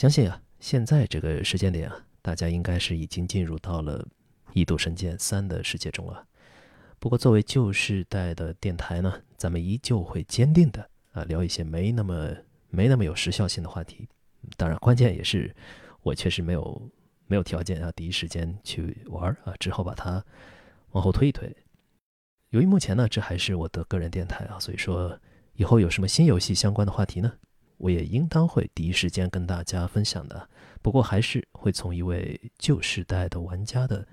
相信啊，现在这个时间点啊，大家应该是已经进入到了《异度神剑三》的世界中了。不过，作为旧世代的电台呢，咱们依旧会坚定的啊聊一些没那么没那么有时效性的话题。当然，关键也是我确实没有没有条件啊第一时间去玩啊，只好把它往后推一推。由于目前呢，这还是我的个人电台啊，所以说以后有什么新游戏相关的话题呢，我也应当会第一时间跟大家分享的。不过还是会从一位旧时代的玩家的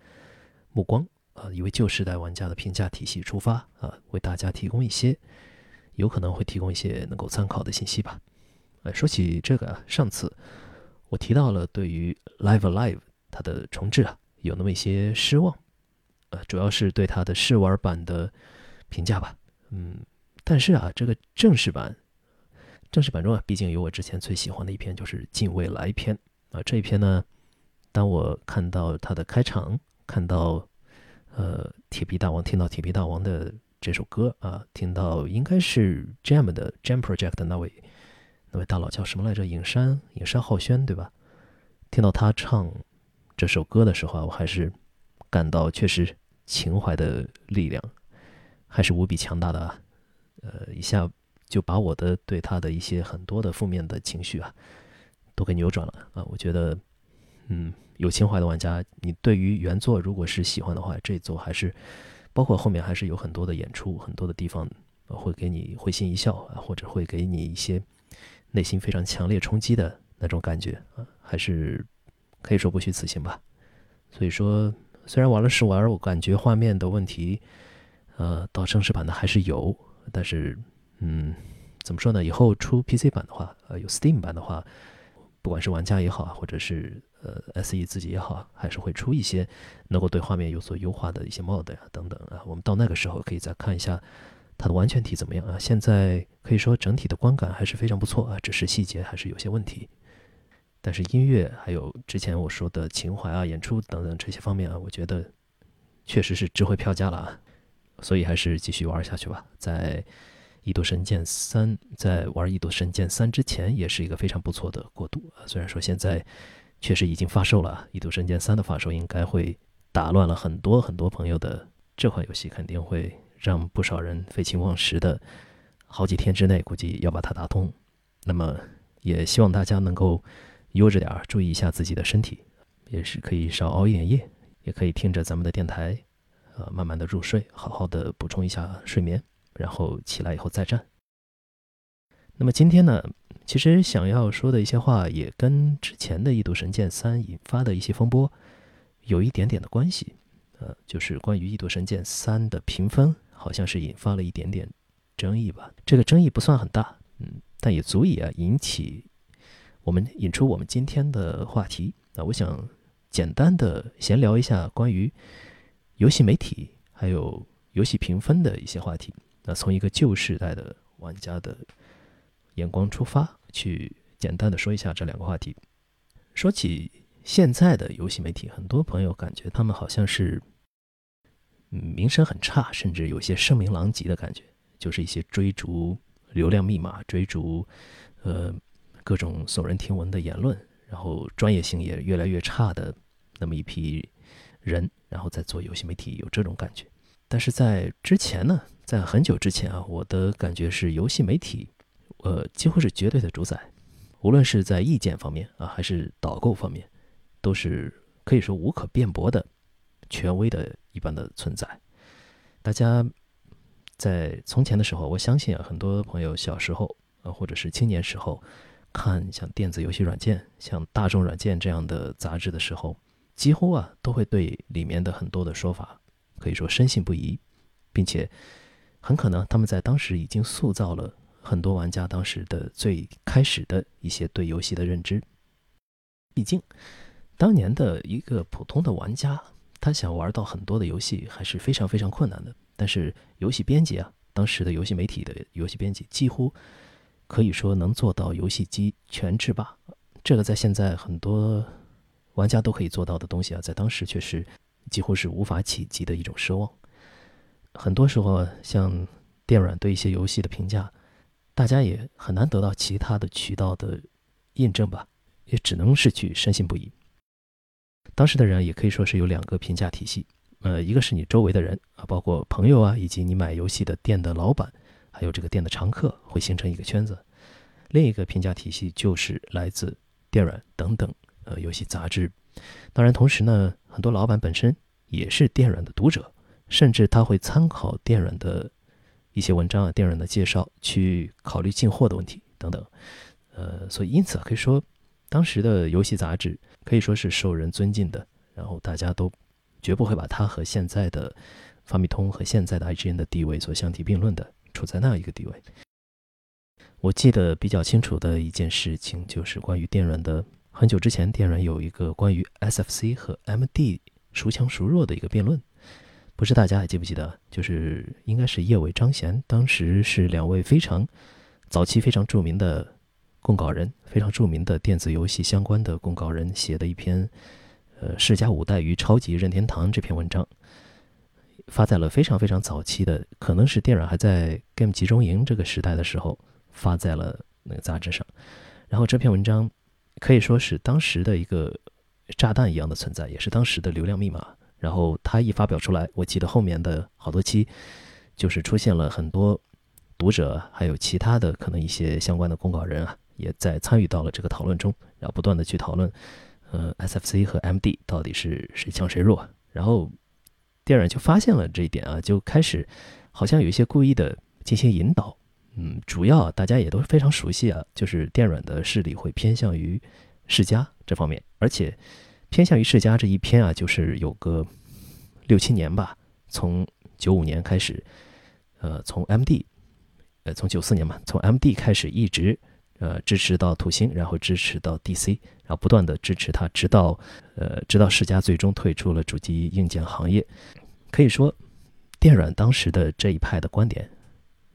目光啊，一位旧时代玩家的评价体系出发啊，为大家提供一些有可能会提供一些能够参考的信息吧。呃，说起这个，上次我提到了对于 Live Alive 它的重置啊，有那么一些失望。呃，主要是对它的试玩版的评价吧，嗯，但是啊，这个正式版，正式版中啊，毕竟有我之前最喜欢的一篇，就是《近未来篇》啊。这一篇呢，当我看到它的开场，看到呃铁皮大王，听到铁皮大王的这首歌啊，听到应该是 Jam 的 Jam Project 的那位那位大佬叫什么来着？影山影山浩轩对吧？听到他唱这首歌的时候啊，我还是。感到确实情怀的力量还是无比强大的啊！呃，一下就把我的对他的一些很多的负面的情绪啊，都给扭转了啊！我觉得，嗯，有情怀的玩家，你对于原作如果是喜欢的话，这一作还是包括后面还是有很多的演出，很多的地方会给你会心一笑啊，或者会给你一些内心非常强烈冲击的那种感觉啊，还是可以说不虚此行吧。所以说。虽然玩了试玩，我感觉画面的问题，呃，到正式版的还是有，但是，嗯，怎么说呢？以后出 PC 版的话，呃，有 Steam 版的话，不管是玩家也好，或者是呃 SE 自己也好，还是会出一些能够对画面有所优化的一些 mod 呀等等啊。我们到那个时候可以再看一下它的完全体怎么样啊。现在可以说整体的观感还是非常不错啊，只是细节还是有些问题。但是音乐还有之前我说的情怀啊、演出等等这些方面啊，我觉得确实是值回票价了啊，所以还是继续玩下去吧。在《异度神剑三》在玩《异度神剑三》之前，也是一个非常不错的过渡啊。虽然说现在确实已经发售了，《异度神剑三》的发售应该会打乱了很多很多朋友的这款游戏，肯定会让不少人废寝忘食的，好几天之内估计要把它打通。那么也希望大家能够。悠着点儿，注意一下自己的身体，也是可以少熬一点夜，也可以听着咱们的电台，呃，慢慢的入睡，好好的补充一下睡眠，然后起来以后再战。那么今天呢，其实想要说的一些话，也跟之前的《异度神剑三》引发的一些风波有一点点的关系，呃，就是关于《异度神剑三》的评分，好像是引发了一点点争议吧。这个争议不算很大，嗯，但也足以啊引起。我们引出我们今天的话题那，我想简单的闲聊一下关于游戏媒体还有游戏评分的一些话题。那从一个旧时代的玩家的眼光出发，去简单的说一下这两个话题。说起现在的游戏媒体，很多朋友感觉他们好像是名声很差，甚至有些声名狼藉的感觉，就是一些追逐流量密码、追逐呃。各种耸人听闻的言论，然后专业性也越来越差的那么一批人，然后在做游戏媒体，有这种感觉。但是在之前呢，在很久之前啊，我的感觉是游戏媒体，呃，几乎是绝对的主宰，无论是在意见方面啊，还是导购方面，都是可以说无可辩驳的权威的一般的存在。大家在从前的时候，我相信啊，很多朋友小时候啊，或者是青年时候。看像电子游戏软件、像大众软件这样的杂志的时候，几乎啊都会对里面的很多的说法可以说深信不疑，并且很可能他们在当时已经塑造了很多玩家当时的最开始的一些对游戏的认知。毕竟，当年的一个普通的玩家，他想玩到很多的游戏还是非常非常困难的。但是游戏编辑啊，当时的游戏媒体的游戏编辑几乎。可以说能做到游戏机全制霸，这个在现在很多玩家都可以做到的东西啊，在当时却是几乎是无法企及的一种奢望。很多时候，像电软对一些游戏的评价，大家也很难得到其他的渠道的印证吧。也只能是去深信不疑。当时的人也可以说是有两个评价体系，呃，一个是你周围的人啊，包括朋友啊，以及你买游戏的店的老板，还有这个店的常客，会形成一个圈子；另一个评价体系就是来自电软等等呃游戏杂志。当然，同时呢，很多老板本身也是电软的读者，甚至他会参考电软的一些文章啊、电软的介绍去考虑进货的问题等等。呃，所以因此可以说，当时的游戏杂志。可以说是受人尊敬的，然后大家都绝不会把它和现在的发米通和现在的 IGN 的地位所相提并论的，处在那样一个地位。我记得比较清楚的一件事情就是关于电软的，很久之前电软有一个关于 SFC 和 MD 孰强孰弱的一个辩论，不知大家还记不记得？就是应该是叶伟、张贤，当时是两位非常早期非常著名的。供稿人非常著名的电子游戏相关的供稿人写的一篇，呃，世嘉五代与超级任天堂这篇文章，发在了非常非常早期的，可能是电软还在 Game 集中营这个时代的时候，发在了那个杂志上。然后这篇文章可以说是当时的一个炸弹一样的存在，也是当时的流量密码。然后他一发表出来，我记得后面的好多期就是出现了很多读者，还有其他的可能一些相关的公告人啊。也在参与到了这个讨论中，然后不断的去讨论，呃，SFC 和 MD 到底是谁强谁弱。然后电软就发现了这一点啊，就开始好像有一些故意的进行引导。嗯，主要大家也都非常熟悉啊，就是电软的势力会偏向于世嘉这方面，而且偏向于世嘉这一篇啊，就是有个六七年吧，从九五年开始，呃，从 MD，呃，从九四年嘛，从 MD 开始一直。呃，支持到土星，然后支持到 DC，然后不断的支持它，直到呃，直到世嘉最终退出了主机硬件行业。可以说，电软当时的这一派的观点，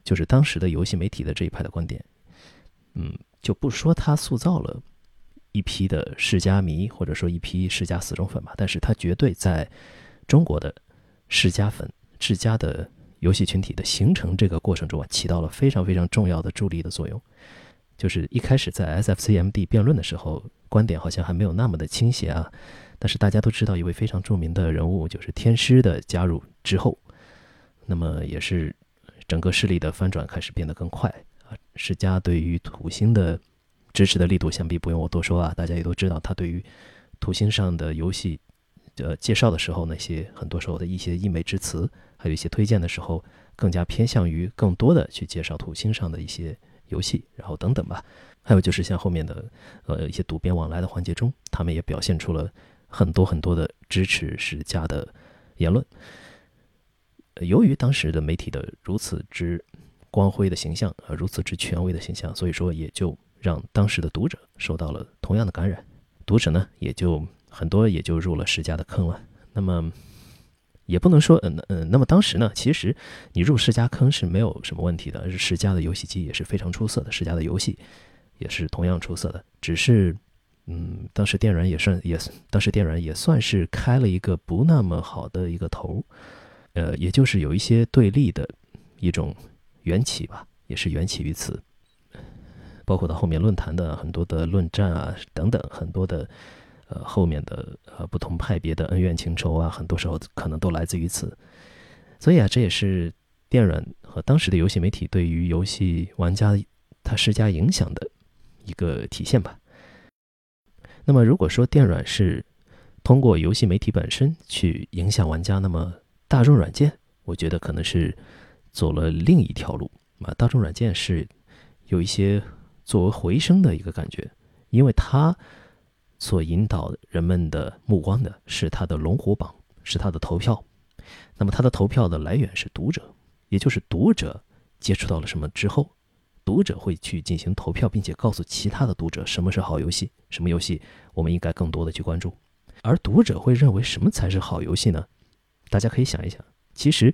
就是当时的游戏媒体的这一派的观点。嗯，就不说它塑造了一批的世嘉迷，或者说一批世嘉死忠粉吧，但是它绝对在中国的世嘉粉、世嘉的游戏群体的形成这个过程中啊，起到了非常非常重要的助力的作用。就是一开始在 SFCMD 辩论的时候，观点好像还没有那么的倾斜啊。但是大家都知道一位非常著名的人物，就是天师的加入之后，那么也是整个势力的翻转开始变得更快啊。世嘉对于土星的支持的力度，想必不用我多说啊，大家也都知道，他对于土星上的游戏呃介绍的时候，那些很多时候的一些溢美之词，还有一些推荐的时候，更加偏向于更多的去介绍土星上的一些。游戏，然后等等吧，还有就是像后面的呃一些赌边往来的环节中，他们也表现出了很多很多的支持世家的言论。由于当时的媒体的如此之光辉的形象啊，如此之权威的形象，所以说也就让当时的读者受到了同样的感染，读者呢也就很多也就入了世家的坑了。那么。也不能说，嗯嗯，那么当时呢，其实你入世嘉坑是没有什么问题的，世嘉的游戏机也是非常出色的，世嘉的游戏也是同样出色的，只是，嗯，当时电软也算也，当时电软也算是开了一个不那么好的一个头，呃，也就是有一些对立的一种缘起吧，也是缘起于此，包括到后面论坛的很多的论战啊等等，很多的。呃，后面的呃不同派别的恩怨情仇啊，很多时候可能都来自于此。所以啊，这也是电软和当时的游戏媒体对于游戏玩家他施加影响的一个体现吧。那么，如果说电软是通过游戏媒体本身去影响玩家，那么大众软件，我觉得可能是走了另一条路啊。大众软件是有一些作为回声的一个感觉，因为它。所引导人们的目光的是他的龙虎榜，是他的投票。那么他的投票的来源是读者，也就是读者接触到了什么之后，读者会去进行投票，并且告诉其他的读者什么是好游戏，什么游戏我们应该更多的去关注。而读者会认为什么才是好游戏呢？大家可以想一想，其实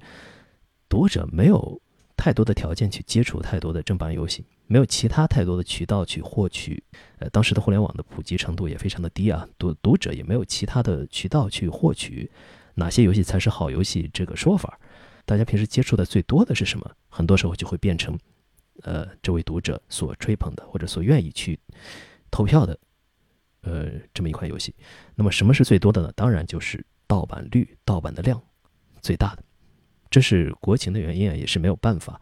读者没有太多的条件去接触太多的正版游戏。没有其他太多的渠道去获取，呃，当时的互联网的普及程度也非常的低啊，读读者也没有其他的渠道去获取哪些游戏才是好游戏这个说法。大家平时接触的最多的是什么？很多时候就会变成，呃，这位读者所吹捧的或者所愿意去投票的呃，这么一款游戏。那么什么是最多的呢？当然就是盗版率、盗版的量最大的。这是国情的原因啊，也是没有办法。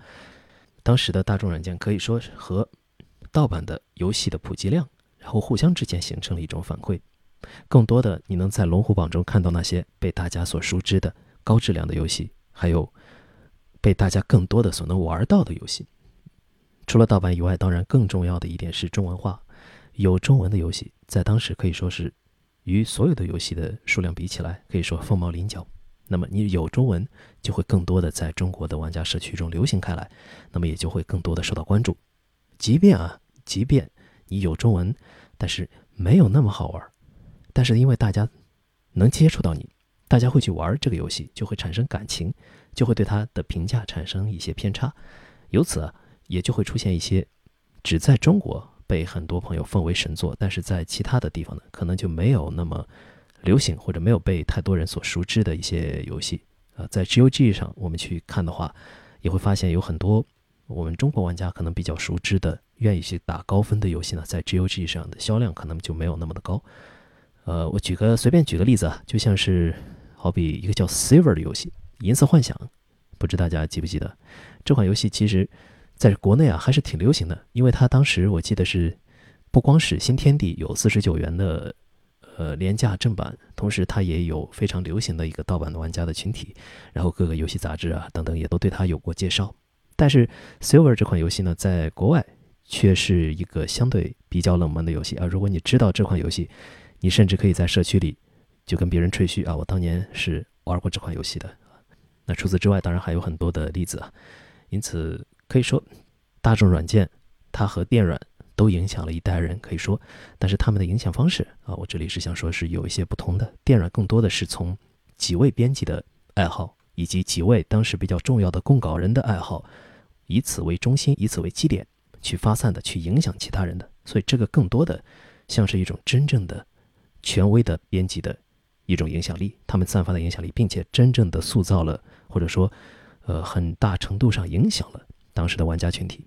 当时的大众软件可以说和盗版的游戏的普及量，然后互相之间形成了一种反馈。更多的，你能在龙虎榜中看到那些被大家所熟知的高质量的游戏，还有被大家更多的所能玩到的游戏。除了盗版以外，当然更重要的一点是中文化。有中文的游戏，在当时可以说是与所有的游戏的数量比起来，可以说凤毛麟角。那么你有中文，就会更多的在中国的玩家社区中流行开来，那么也就会更多的受到关注。即便啊，即便你有中文，但是没有那么好玩。但是因为大家能接触到你，大家会去玩这个游戏，就会产生感情，就会对它的评价产生一些偏差，由此啊，也就会出现一些只在中国被很多朋友奉为神作，但是在其他的地方呢，可能就没有那么流行或者没有被太多人所熟知的一些游戏啊。在 GOG 上我们去看的话，也会发现有很多我们中国玩家可能比较熟知的、愿意去打高分的游戏呢，在 GOG 上的销量可能就没有那么的高。呃，我举个随便举个例子啊，就像是好比一个叫 Silver 的游戏，《银色幻想》，不知大家记不记得？这款游戏其实在国内啊还是挺流行的，因为它当时我记得是不光是新天地有四十九元的呃廉价正版，同时它也有非常流行的一个盗版的玩家的群体，然后各个游戏杂志啊等等也都对它有过介绍。但是 Silver 这款游戏呢，在国外却是一个相对比较冷门的游戏啊。如果你知道这款游戏，你甚至可以在社区里就跟别人吹嘘啊，我当年是玩过这款游戏的。那除此之外，当然还有很多的例子啊。因此可以说，大众软件它和电软都影响了一代人，可以说，但是他们的影响方式啊，我这里是想说是有一些不同的。电软更多的是从几位编辑的爱好以及几位当时比较重要的供稿人的爱好，以此为中心，以此为基点去发散的去影响其他人的。所以这个更多的像是一种真正的。权威的编辑的一种影响力，他们散发的影响力，并且真正的塑造了，或者说，呃，很大程度上影响了当时的玩家群体。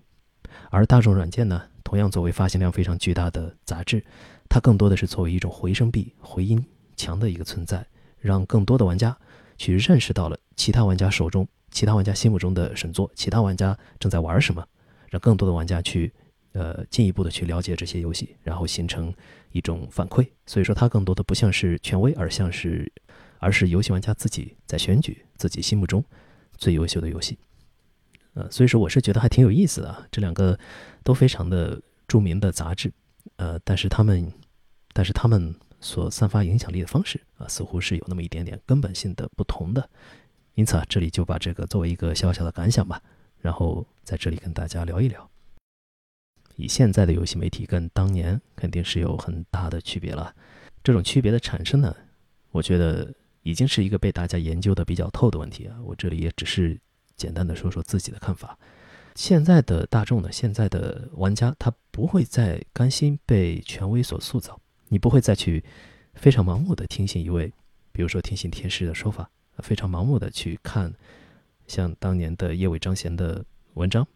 而大众软件呢，同样作为发行量非常巨大的杂志，它更多的是作为一种回声壁、回音墙的一个存在，让更多的玩家去认识到了其他玩家手中、其他玩家心目中的神作，其他玩家正在玩什么，让更多的玩家去。呃，进一步的去了解这些游戏，然后形成一种反馈。所以说，它更多的不像是权威，而像是，而是游戏玩家自己在选举自己心目中最优秀的游戏。呃，所以说我是觉得还挺有意思的。这两个都非常的著名的杂志，呃，但是他们，但是他们所散发影响力的方式啊，似乎是有那么一点点根本性的不同的。因此啊，这里就把这个作为一个小小的感想吧，然后在这里跟大家聊一聊。以现在的游戏媒体跟当年肯定是有很大的区别了。这种区别的产生呢，我觉得已经是一个被大家研究的比较透的问题啊。我这里也只是简单的说说自己的看法。现在的大众呢，现在的玩家他不会再甘心被权威所塑造，你不会再去非常盲目的听信一位，比如说听信天师的说法，非常盲目的去看像当年的叶伟章贤的文章，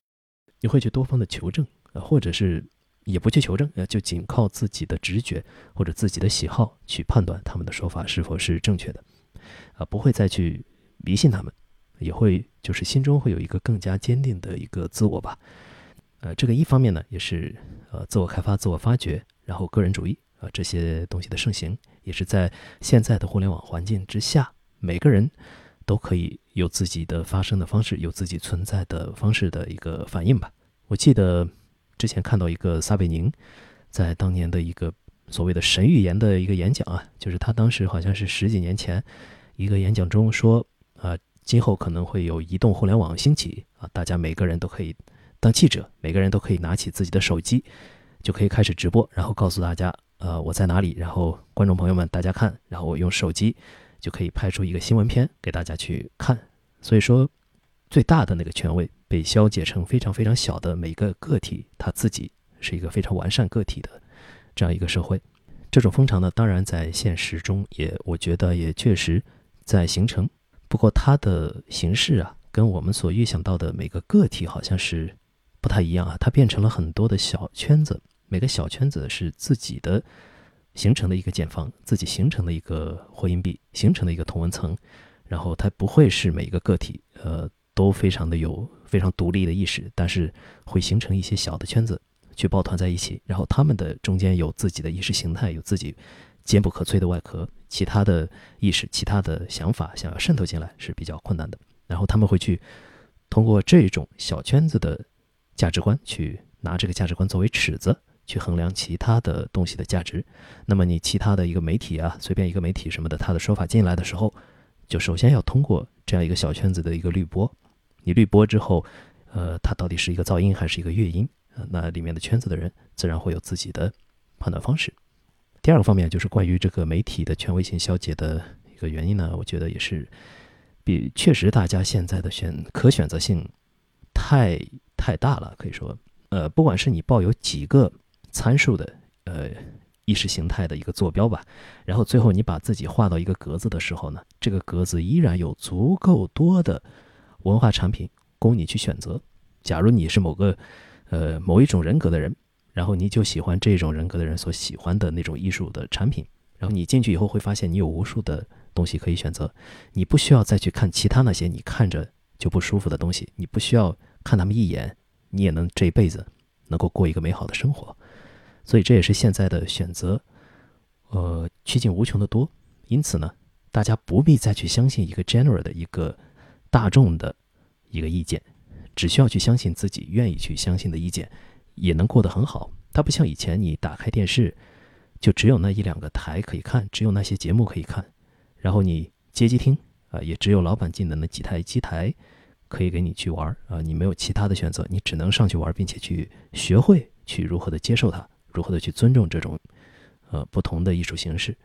你会去多方的求证。呃或者是也不去求证，呃，就仅靠自己的直觉或者自己的喜好去判断他们的说法是否是正确的，啊，不会再去迷信他们，也会就是心中会有一个更加坚定的一个自我吧，呃，这个一方面呢，也是呃自我开发、自我发掘，然后个人主义啊这些东西的盛行，也是在现在的互联网环境之下，每个人都可以有自己的发声的方式，有自己存在的方式的一个反应吧。我记得。之前看到一个撒贝宁，在当年的一个所谓的神预言的一个演讲啊，就是他当时好像是十几年前一个演讲中说，今后可能会有移动互联网兴起啊，大家每个人都可以当记者，每个人都可以拿起自己的手机，就可以开始直播，然后告诉大家呃我在哪里，然后观众朋友们大家看，然后我用手机就可以拍出一个新闻片给大家去看，所以说最大的那个权威。被消解成非常非常小的每个个体，他自己是一个非常完善个体的这样一个社会。这种风潮呢，当然在现实中也，我觉得也确实在形成。不过它的形式啊，跟我们所预想到的每个个体好像是不太一样啊。它变成了很多的小圈子，每个小圈子是自己的形成的一个茧房，自己形成的一个货银币，形成的一个同文层，然后它不会是每一个个体，呃，都非常的有非常独立的意识，但是会形成一些小的圈子去抱团在一起，然后他们的中间有自己的意识形态，有自己坚不可摧的外壳，其他的意识、其他的想法想要渗透进来是比较困难的，然后他们会去通过这种小圈子的价值观去拿这个价值观作为尺子。去衡量其他的东西的价值，那么你其他的一个媒体啊，随便一个媒体什么的，他的说法进来的时候，就首先要通过这样一个小圈子的一个滤波。你滤波之后，呃，它到底是一个噪音还是一个乐音？那里面的圈子的人自然会有自己的判断方式。第二个方面就是关于这个媒体的权威性消解的一个原因呢，我觉得也是比确实大家现在的选可选择性太太大了，可以说，呃，不管是你抱有几个。参数的呃意识形态的一个坐标吧，然后最后你把自己画到一个格子的时候呢，这个格子依然有足够多的文化产品供你去选择。假如你是某个呃某一种人格的人，然后你就喜欢这种人格的人所喜欢的那种艺术的产品，然后你进去以后会发现你有无数的东西可以选择，你不需要再去看其他那些你看着就不舒服的东西，你不需要看他们一眼，你也能这一辈子能够过一个美好的生活。所以这也是现在的选择，呃，趋近无穷的多。因此呢，大家不必再去相信一个 general 的一个大众的一个意见，只需要去相信自己愿意去相信的意见，也能过得很好。它不像以前，你打开电视就只有那一两个台可以看，只有那些节目可以看，然后你接机厅啊，也只有老板进的那几台机台可以给你去玩啊，你没有其他的选择，你只能上去玩，并且去学会去如何的接受它。如何的去尊重这种，呃，不同的艺术形式？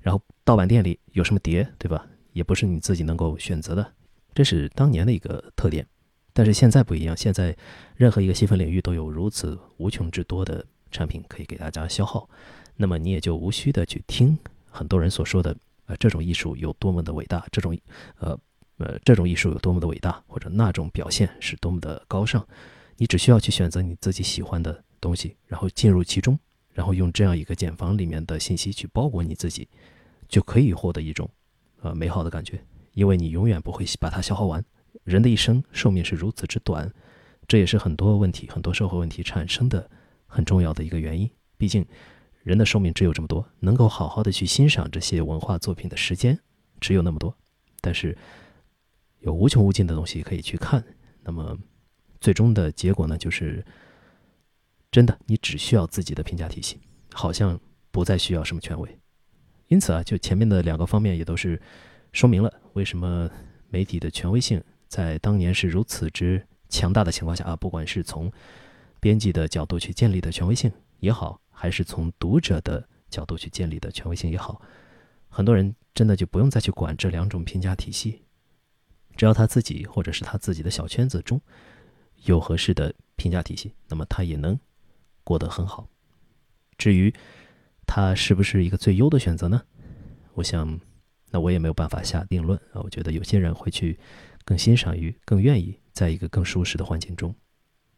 然后盗版店里有什么碟，对吧？也不是你自己能够选择的，这是当年的一个特点。但是现在不一样，现在任何一个细分领域都有如此无穷之多的产品可以给大家消耗，那么你也就无需的去听很多人所说的，呃，这种艺术有多么的伟大，这种，呃，呃，这种艺术有多么的伟大，或者那种表现是多么的高尚。你只需要去选择你自己喜欢的。东西，然后进入其中，然后用这样一个茧房里面的信息去包裹你自己，就可以获得一种，呃，美好的感觉。因为你永远不会把它消耗完。人的一生寿命是如此之短，这也是很多问题、很多社会问题产生的很重要的一个原因。毕竟，人的寿命只有这么多，能够好好的去欣赏这些文化作品的时间只有那么多。但是，有无穷无尽的东西可以去看。那么，最终的结果呢，就是。真的，你只需要自己的评价体系，好像不再需要什么权威。因此啊，就前面的两个方面也都是说明了为什么媒体的权威性在当年是如此之强大的情况下啊，不管是从编辑的角度去建立的权威性也好，还是从读者的角度去建立的权威性也好，很多人真的就不用再去管这两种评价体系，只要他自己或者是他自己的小圈子中有合适的评价体系，那么他也能。过得很好。至于它是不是一个最优的选择呢？我想，那我也没有办法下定论啊。我觉得有些人会去更欣赏于、更愿意在一个更舒适的环境中，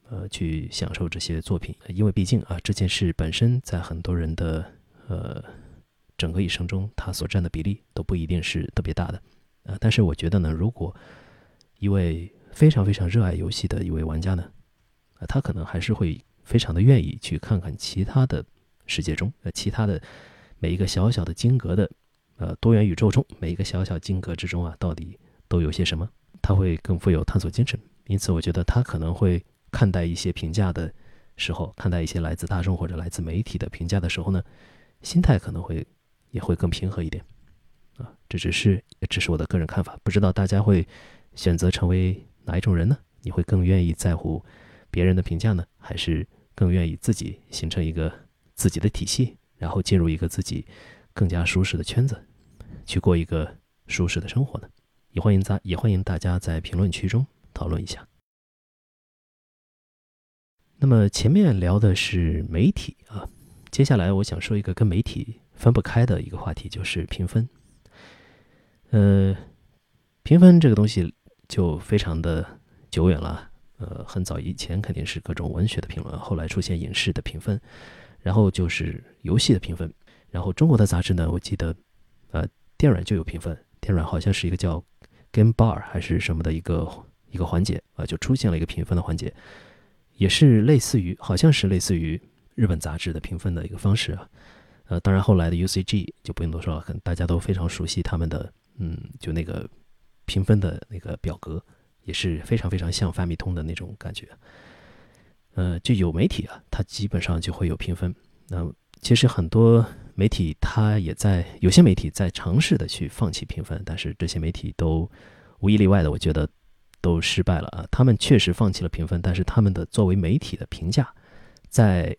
呃，去享受这些作品。因为毕竟啊，这件事本身在很多人的呃整个一生中，它所占的比例都不一定是特别大的啊。但是我觉得呢，如果一位非常非常热爱游戏的一位玩家呢，啊，他可能还是会。非常的愿意去看看其他的世界中，呃，其他的每一个小小的晶格的，呃，多元宇宙中每一个小小晶格之中啊，到底都有些什么？他会更富有探索精神。因此，我觉得他可能会看待一些评价的时候，看待一些来自大众或者来自媒体的评价的时候呢，心态可能会也会更平和一点。啊，这只是只是我的个人看法，不知道大家会选择成为哪一种人呢？你会更愿意在乎别人的评价呢，还是？更愿意自己形成一个自己的体系，然后进入一个自己更加舒适的圈子，去过一个舒适的生活呢？也欢迎在也欢迎大家在评论区中讨论一下。那么前面聊的是媒体啊，接下来我想说一个跟媒体分不开的一个话题，就是评分。呃，评分这个东西就非常的久远了。呃，很早以前肯定是各种文学的评论，后来出现影视的评分，然后就是游戏的评分。然后中国的杂志呢，我记得，呃，电软就有评分，电软好像是一个叫 Game Bar 还是什么的一个一个环节啊，就出现了一个评分的环节，也是类似于，好像是类似于日本杂志的评分的一个方式啊。呃，当然后来的 UCG 就不用多说了，可能大家都非常熟悉他们的，嗯，就那个评分的那个表格，也是非常非常像发米通的那种感觉。呃，就有媒体啊，它基本上就会有评分。那其实很多媒体，它也在有些媒体在尝试的去放弃评分，但是这些媒体都无一例外的，我觉得都失败了啊。他们确实放弃了评分，但是他们的作为媒体的评价，在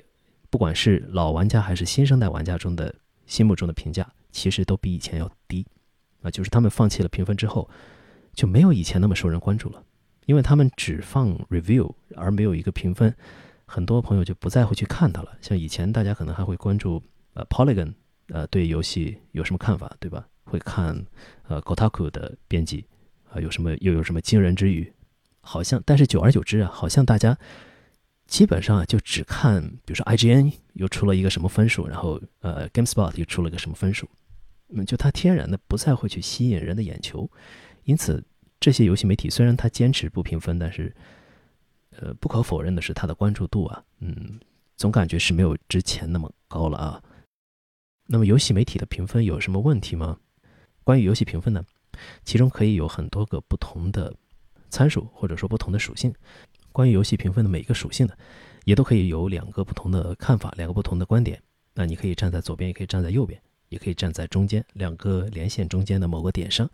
不管是老玩家还是新生代玩家中的心目中的评价，其实都比以前要低，啊，就是他们放弃了评分之后，就没有以前那么受人关注了，因为他们只放 review 而没有一个评分，很多朋友就不再会去看它了。像以前大家可能还会关注呃 Polygon 呃对游戏有什么看法，对吧？会看呃 Kotaku 的编辑啊有什么又有什么惊人之语，好像但是久而久之啊，好像大家。基本上啊，就只看，比如说 IGN 又出了一个什么分数，然后呃，GameSpot 又出了个什么分数，嗯，就它天然的不再会去吸引人的眼球，因此这些游戏媒体虽然它坚持不评分，但是呃，不可否认的是它的关注度啊，嗯，总感觉是没有之前那么高了啊。那么游戏媒体的评分有什么问题吗？关于游戏评分呢，其中可以有很多个不同的参数或者说不同的属性。关于游戏评分的每一个属性呢，也都可以有两个不同的看法，两个不同的观点。那你可以站在左边，也可以站在右边，也可以站在中间，两个连线中间的某个点上。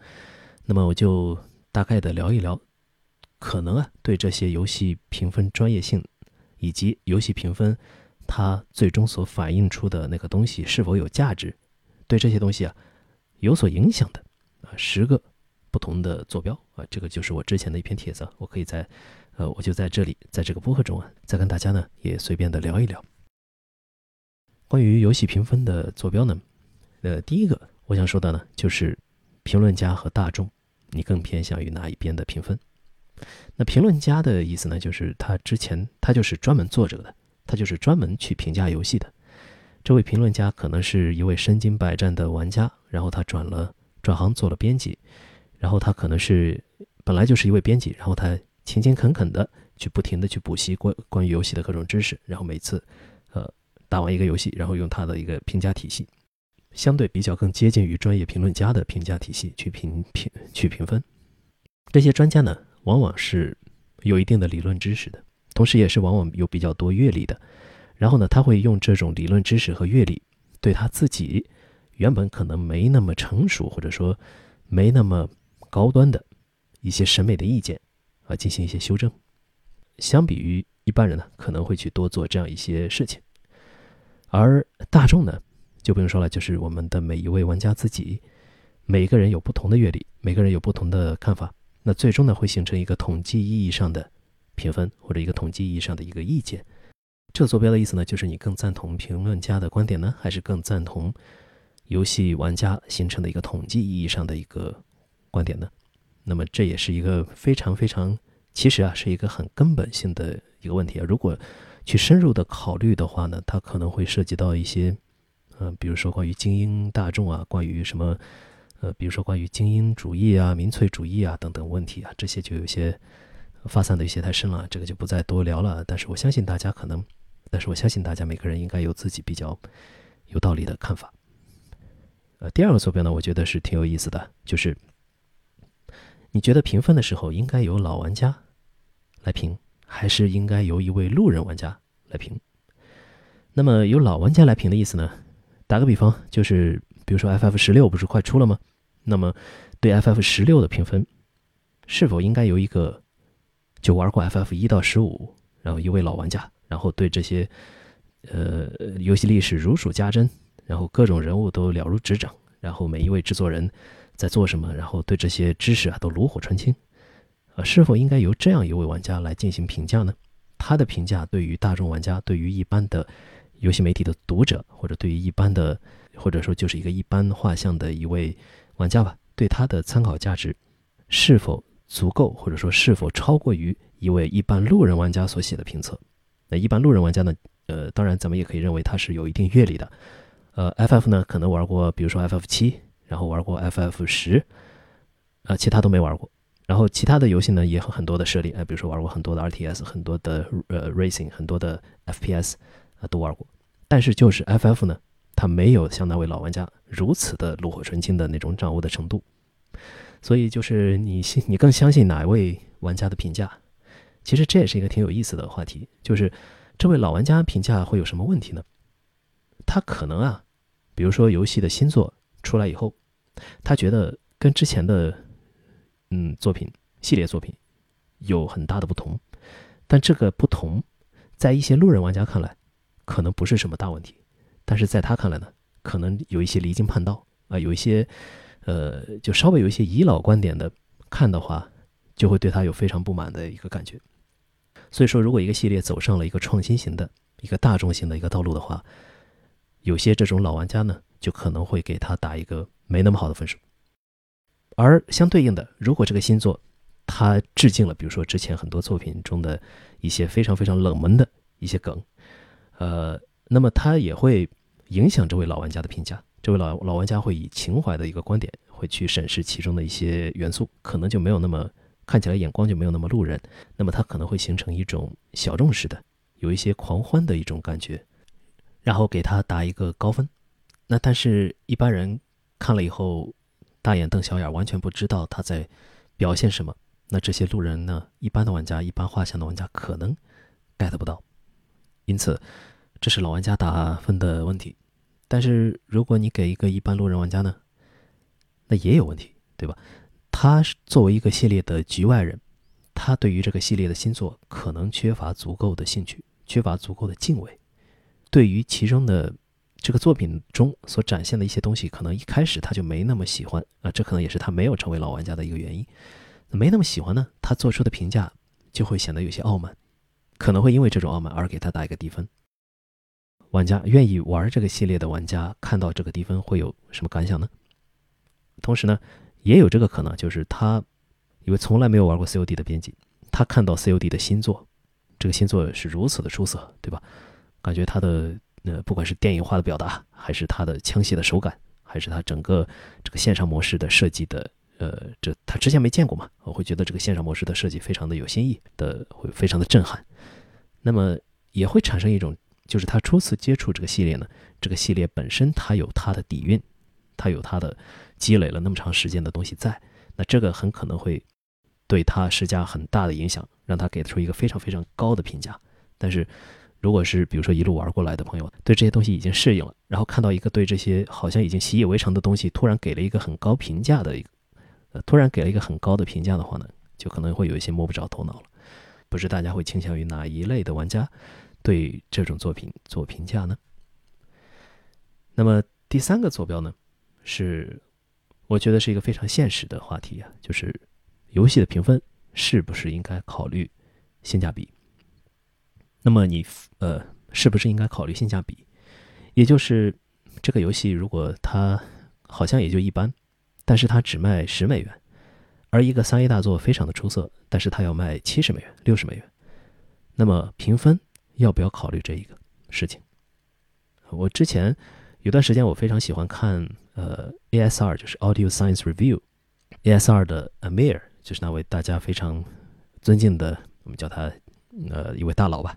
那么我就大概的聊一聊，可能啊对这些游戏评分专业性，以及游戏评分它最终所反映出的那个东西是否有价值，对这些东西啊有所影响的啊十个不同的坐标啊，这个就是我之前的一篇帖子，我可以在。呃，我就在这里，在这个播客中啊，再跟大家呢也随便的聊一聊关于游戏评分的坐标呢。呃，第一个我想说的呢，就是评论家和大众，你更偏向于哪一边的评分？那评论家的意思呢，就是他之前他就是专门做这个的，他就是专门去评价游戏的。这位评论家可能是一位身经百战的玩家，然后他转了转行做了编辑，然后他可能是本来就是一位编辑，然后他。勤勤恳恳的去不停的去补习关关于游戏的各种知识，然后每次，呃，打完一个游戏，然后用他的一个评价体系，相对比较更接近于专业评论家的评价体系去评评去评分。这些专家呢，往往是有一定的理论知识的，同时也是往往有比较多阅历的。然后呢，他会用这种理论知识和阅历，对他自己原本可能没那么成熟或者说没那么高端的一些审美的意见。啊，进行一些修正。相比于一般人呢，可能会去多做这样一些事情。而大众呢，就不用说了，就是我们的每一位玩家自己，每个人有不同的阅历，每个人有不同的看法。那最终呢，会形成一个统计意义上的评分，或者一个统计意义上的一个意见。这个坐标的意思呢，就是你更赞同评论家的观点呢，还是更赞同游戏玩家形成的一个统计意义上的一个观点呢？那么这也是一个非常非常，其实啊是一个很根本性的一个问题啊。如果去深入的考虑的话呢，它可能会涉及到一些，嗯，比如说关于精英大众啊，关于什么，呃，比如说关于精英主义啊、民粹主义啊等等问题啊，这些就有些发散的一些太深了，这个就不再多聊了。但是我相信大家可能，但是我相信大家每个人应该有自己比较有道理的看法。呃，第二个坐标呢，我觉得是挺有意思的，就是。你觉得评分的时候应该由老玩家来评，还是应该由一位路人玩家来评？那么由老玩家来评的意思呢？打个比方，就是比如说 FF 十六不是快出了吗？那么对 FF 十六的评分，是否应该由一个就玩过 FF 一到十五，然后一位老玩家，然后对这些呃游戏历史如数家珍，然后各种人物都了如指掌，然后每一位制作人。在做什么？然后对这些知识啊都炉火纯青，呃，是否应该由这样一位玩家来进行评价呢？他的评价对于大众玩家，对于一般的游戏媒体的读者，或者对于一般的，或者说就是一个一般画像的一位玩家吧，对他的参考价值是否足够，或者说是否超过于一位一般路人玩家所写的评测？那一般路人玩家呢？呃，当然咱们也可以认为他是有一定阅历的，呃，FF 呢可能玩过，比如说 FF 七，然后玩过 FF 十，啊，其他都没玩过。然后其他的游戏呢也有很多的设立，哎，比如说玩过很多的 RTS，很多的呃 Racing，很多的 FPS 啊都玩过。但是就是 FF 呢，它没有像那位老玩家如此的炉火纯青的那种掌握的程度。所以就是你信你更相信哪一位玩家的评价？其实这也是一个挺有意思的话题，就是这位老玩家评价会有什么问题呢？他可能啊，比如说游戏的新作出来以后，他觉得跟之前的嗯作品系列作品有很大的不同，但这个不同在一些路人玩家看来可能不是什么大问题，但是在他看来呢，可能有一些离经叛道啊，有一些。呃，就稍微有一些遗老观点的看的话，就会对他有非常不满的一个感觉。所以说，如果一个系列走上了一个创新型的一个大众型的一个道路的话，有些这种老玩家呢，就可能会给他打一个没那么好的分数。而相对应的，如果这个新作它致敬了，比如说之前很多作品中的一些非常非常冷门的一些梗，呃，那么它也会影响这位老玩家的评价。这位老老玩家会以情怀的一个观点，会去审视其中的一些元素，可能就没有那么看起来眼光就没有那么路人，那么他可能会形成一种小众式的，有一些狂欢的一种感觉，然后给他打一个高分。那但是一般人看了以后大眼瞪小眼，完全不知道他在表现什么。那这些路人呢，一般的玩家，一般画像的玩家可能 get 不到，因此这是老玩家打分的问题。但是如果你给一个一般路人玩家呢，那也有问题，对吧？他是作为一个系列的局外人，他对于这个系列的新作可能缺乏足够的兴趣，缺乏足够的敬畏，对于其中的这个作品中所展现的一些东西，可能一开始他就没那么喜欢啊，这可能也是他没有成为老玩家的一个原因。没那么喜欢呢，他做出的评价就会显得有些傲慢，可能会因为这种傲慢而给他打一个低分。玩家愿意玩这个系列的玩家看到这个低分会有什么感想呢？同时呢，也有这个可能，就是他因为从来没有玩过 COD 的编辑，他看到 COD 的新作，这个新作是如此的出色，对吧？感觉他的呃，不管是电影化的表达，还是他的枪械的手感，还是他整个这个线上模式的设计的，呃，这他之前没见过嘛，我会觉得这个线上模式的设计非常的有新意的，会非常的震撼。那么也会产生一种。就是他初次接触这个系列呢，这个系列本身它有它的底蕴，它有它的积累了那么长时间的东西在，那这个很可能会对他施加很大的影响，让他给出一个非常非常高的评价。但是，如果是比如说一路玩过来的朋友，对这些东西已经适应了，然后看到一个对这些好像已经习以为常的东西，突然给了一个很高评价的一个，呃，突然给了一个很高的评价的话呢，就可能会有一些摸不着头脑了。不知大家会倾向于哪一类的玩家？对这种作品做评价呢？那么第三个坐标呢，是我觉得是一个非常现实的话题啊，就是游戏的评分是不是应该考虑性价比？那么你呃，是不是应该考虑性价比？也就是这个游戏如果它好像也就一般，但是它只卖十美元，而一个三 A 大作非常的出色，但是它要卖七十美元、六十美元，那么评分？要不要考虑这一个事情？我之前有段时间我非常喜欢看呃 ASR，就是 Audio Science Review，ASR 的 Amir 就是那位大家非常尊敬的，我们叫他呃一位大佬吧。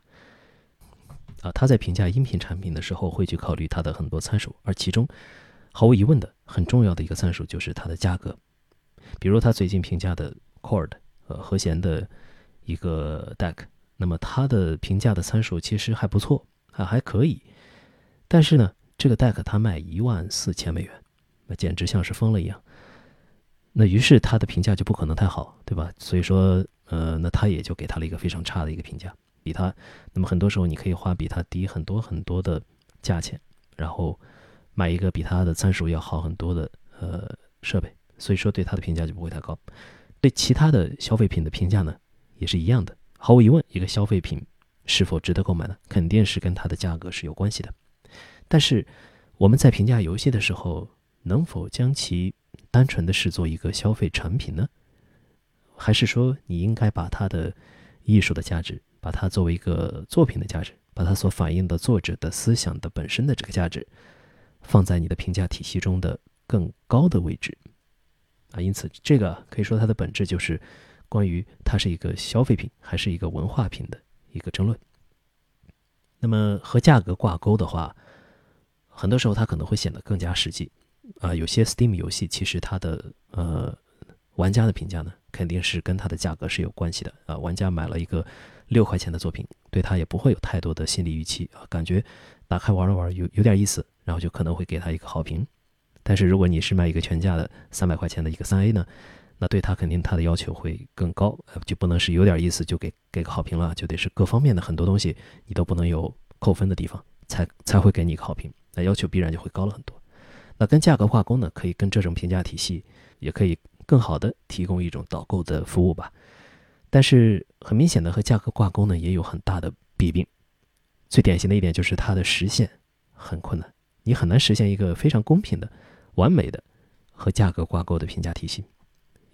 啊，他在评价音频产品的时候会去考虑它的很多参数，而其中毫无疑问的很重要的一个参数就是它的价格。比如他最近评价的 Cord 呃和弦的一个 Deck。那么它的评价的参数其实还不错，啊还可以，但是呢，这个 deck 它卖一万四千美元，那简直像是疯了一样。那于是它的评价就不可能太好，对吧？所以说，呃，那他也就给他了一个非常差的一个评价，比他，那么很多时候你可以花比他低很多很多的价钱，然后买一个比他的参数要好很多的呃设备，所以说对他的评价就不会太高。对其他的消费品的评价呢，也是一样的。毫无疑问，一个消费品是否值得购买呢？肯定是跟它的价格是有关系的。但是我们在评价游戏的时候，能否将其单纯的视作一个消费产品呢？还是说你应该把它的艺术的价值，把它作为一个作品的价值，把它所反映的作者的思想的本身的这个价值放在你的评价体系中的更高的位置啊。因此，这个可以说它的本质就是关于它是一个消费品还是一个文化品的一个争论。那么和价格挂钩的话，很多时候它可能会显得更加实际啊。有些 Steam 游戏其实它的呃玩家的评价呢，肯定是跟它的价格是有关系的啊。玩家买了一个六块钱的作品，对他也不会有太多的心理预期啊，感觉打开玩了玩有有点意思，然后就可能会给他一个好评。但是如果你是卖一个全价的三百块钱的一个三 A 呢，那对他肯定他的要求会更高，就不能是有点意思就给给个好评了，就得是各方面的很多东西你都不能有扣分的地方，才才会给你一个好评。那要求必然就会高了很多。那跟价格挂钩呢，可以跟这种评价体系也可以更好的提供一种导购的服务吧。但是很明显的和价格挂钩呢，也有很大的弊病。最典型的一点就是它的实现很困难，你很难实现一个非常公平的、完美的和价格挂钩的评价体系。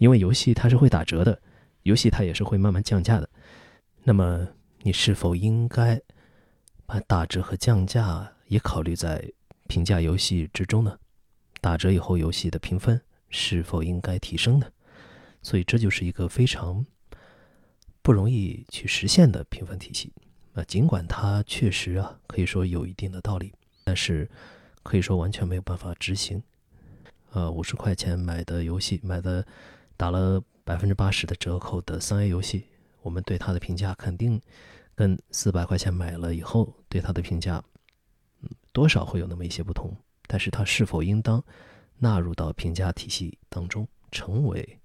因为游戏它是会打折的，游戏它也是会慢慢降价的。那么你是否应该把打折和降价也考虑在评价游戏之中呢？打折以后游戏的评分是否应该提升呢？所以这就是一个非常不容易去实现的评分体系。啊，尽管它确实啊可以说有一定的道理，但是可以说完全没有办法执行。呃，五十块钱买的游戏买的。打了百分之八十的折扣的三 A 游戏，我们对它的评价肯定跟四百块钱买了以后对它的评价，嗯，多少会有那么一些不同。但是它是否应当纳入到评价体系当中，成为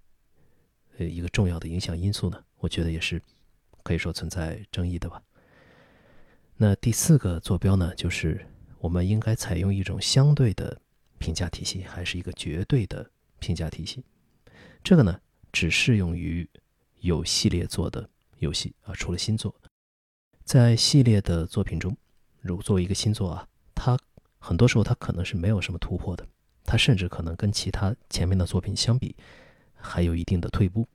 呃一个重要的影响因素呢？我觉得也是可以说存在争议的吧。那第四个坐标呢，就是我们应该采用一种相对的评价体系，还是一个绝对的评价体系？这个呢，只适用于有系列做的游戏啊，除了新作，在系列的作品中，如作为一个新作啊，它很多时候它可能是没有什么突破的，它甚至可能跟其他前面的作品相比，还有一定的退步。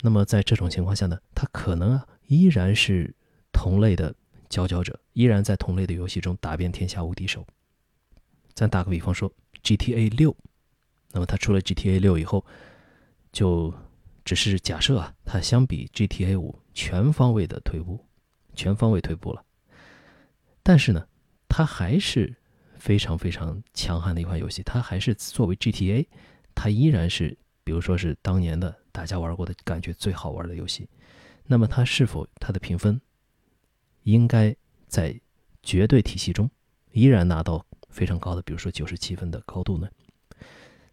那么在这种情况下呢，它可能啊依然是同类的佼佼者，依然在同类的游戏中打遍天下无敌手。咱打个比方说，GTA 六，那么它出了 GTA 六以后。就只是假设啊，它相比 GTA 五全方位的退步，全方位退步了。但是呢，它还是非常非常强悍的一款游戏。它还是作为 GTA，它依然是，比如说是当年的大家玩过的感觉最好玩的游戏。那么它是否它的评分应该在绝对体系中依然拿到非常高的，比如说九十七分的高度呢？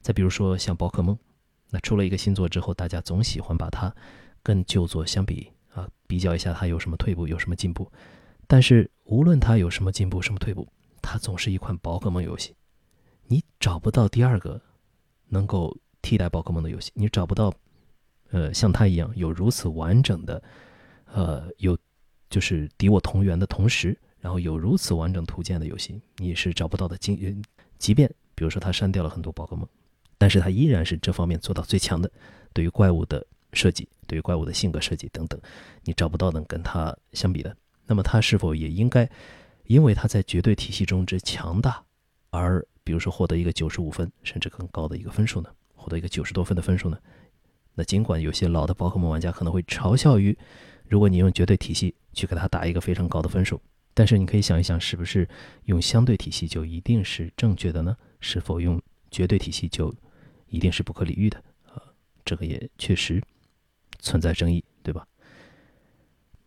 再比如说像宝可梦。那出了一个新作之后，大家总喜欢把它跟旧作相比啊，比较一下它有什么退步，有什么进步。但是无论它有什么进步，什么退步，它总是一款宝可梦游戏。你找不到第二个能够替代宝可梦的游戏，你找不到呃像它一样有如此完整的，呃有就是敌我同源的同时，然后有如此完整图鉴的游戏，你是找不到的。即即便比如说它删掉了很多宝可梦。但是它依然是这方面做到最强的，对于怪物的设计，对于怪物的性格设计等等，你找不到能跟它相比的。那么它是否也应该，因为它在绝对体系中之强大，而比如说获得一个九十五分甚至更高的一个分数呢？获得一个九十多分的分数呢？那尽管有些老的宝可梦玩家可能会嘲笑于，如果你用绝对体系去给它打一个非常高的分数，但是你可以想一想，是不是用相对体系就一定是正确的呢？是否用绝对体系就？一定是不可理喻的啊，这个也确实存在争议，对吧？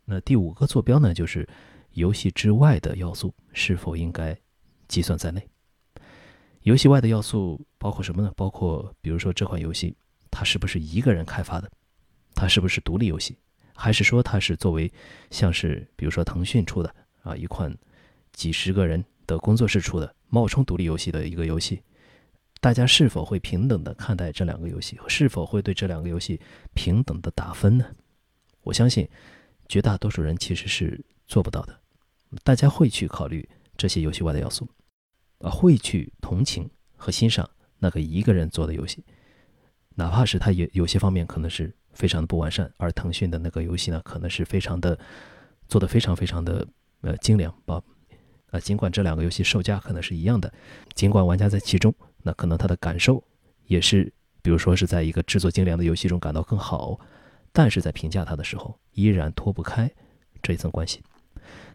那第五个坐标呢，就是游戏之外的要素是否应该计算在内？游戏外的要素包括什么呢？包括比如说这款游戏它是不是一个人开发的？它是不是独立游戏？还是说它是作为像是比如说腾讯出的啊一款几十个人的工作室出的冒充独立游戏的一个游戏？大家是否会平等的看待这两个游戏？是否会对这两个游戏平等的打分呢？我相信，绝大多数人其实是做不到的。大家会去考虑这些游戏外的要素，啊，会去同情和欣赏那个一个人做的游戏，哪怕是他有有些方面可能是非常的不完善，而腾讯的那个游戏呢，可能是非常的做的非常非常的呃精良，把啊，尽管这两个游戏售价可能是一样的，尽管玩家在其中，那可能他的感受也是，比如说是在一个制作精良的游戏中感到更好，但是在评价他的时候，依然脱不开这一层关系。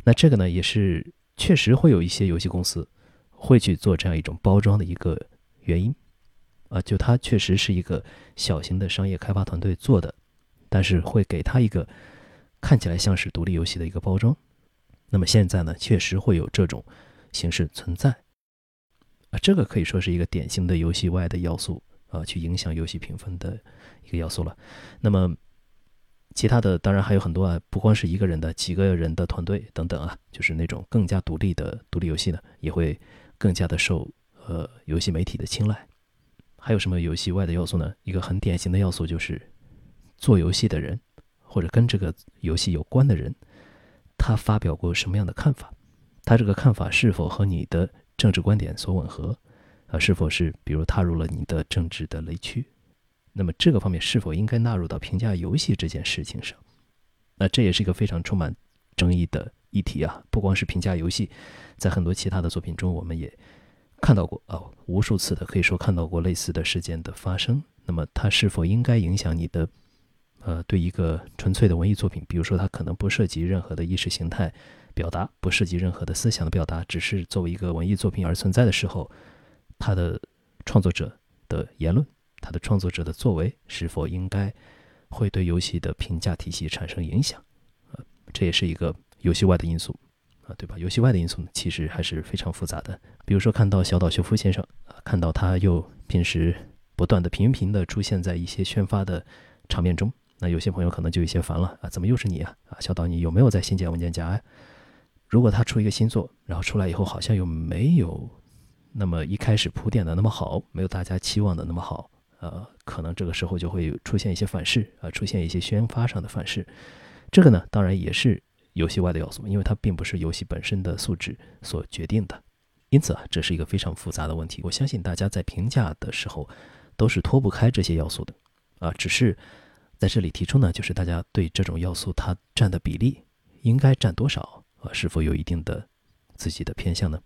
那这个呢，也是确实会有一些游戏公司会去做这样一种包装的一个原因啊，就它确实是一个小型的商业开发团队做的，但是会给它一个看起来像是独立游戏的一个包装。那么现在呢，确实会有这种形式存在啊，这个可以说是一个典型的游戏外的要素啊，去影响游戏评分的一个要素了。那么其他的当然还有很多啊，不光是一个人的、几个人的团队等等啊，就是那种更加独立的独立游戏呢，也会更加的受呃游戏媒体的青睐。还有什么游戏外的要素呢？一个很典型的要素就是做游戏的人或者跟这个游戏有关的人。他发表过什么样的看法？他这个看法是否和你的政治观点所吻合？啊，是否是比如踏入了你的政治的雷区？那么这个方面是否应该纳入到评价游戏这件事情上？那这也是一个非常充满争议的议题啊！不光是评价游戏，在很多其他的作品中，我们也看到过啊，无数次的可以说看到过类似的事件的发生。那么它是否应该影响你的？呃，对一个纯粹的文艺作品，比如说它可能不涉及任何的意识形态表达，不涉及任何的思想的表达，只是作为一个文艺作品而存在的时候，他的创作者的言论，他的创作者的作为，是否应该会对游戏的评价体系产生影响？呃，这也是一个游戏外的因素啊，对吧？游戏外的因素呢，其实还是非常复杂的。比如说，看到小岛秀夫先生啊，看到他又平时不断的频频的出现在一些宣发的场面中。那有些朋友可能就有些烦了啊，怎么又是你啊？啊，小岛，你有没有在新建文件夹呀？如果他出一个新作，然后出来以后好像又没有那么一开始铺垫的那么好，没有大家期望的那么好，呃，可能这个时候就会出现一些反噬啊，出现一些宣发上的反噬。这个呢，当然也是游戏外的要素，因为它并不是游戏本身的素质所决定的。因此啊，这是一个非常复杂的问题。我相信大家在评价的时候都是脱不开这些要素的啊，只是。在这里提出呢，就是大家对这种要素它占的比例应该占多少啊？是否有一定的自己的偏向呢？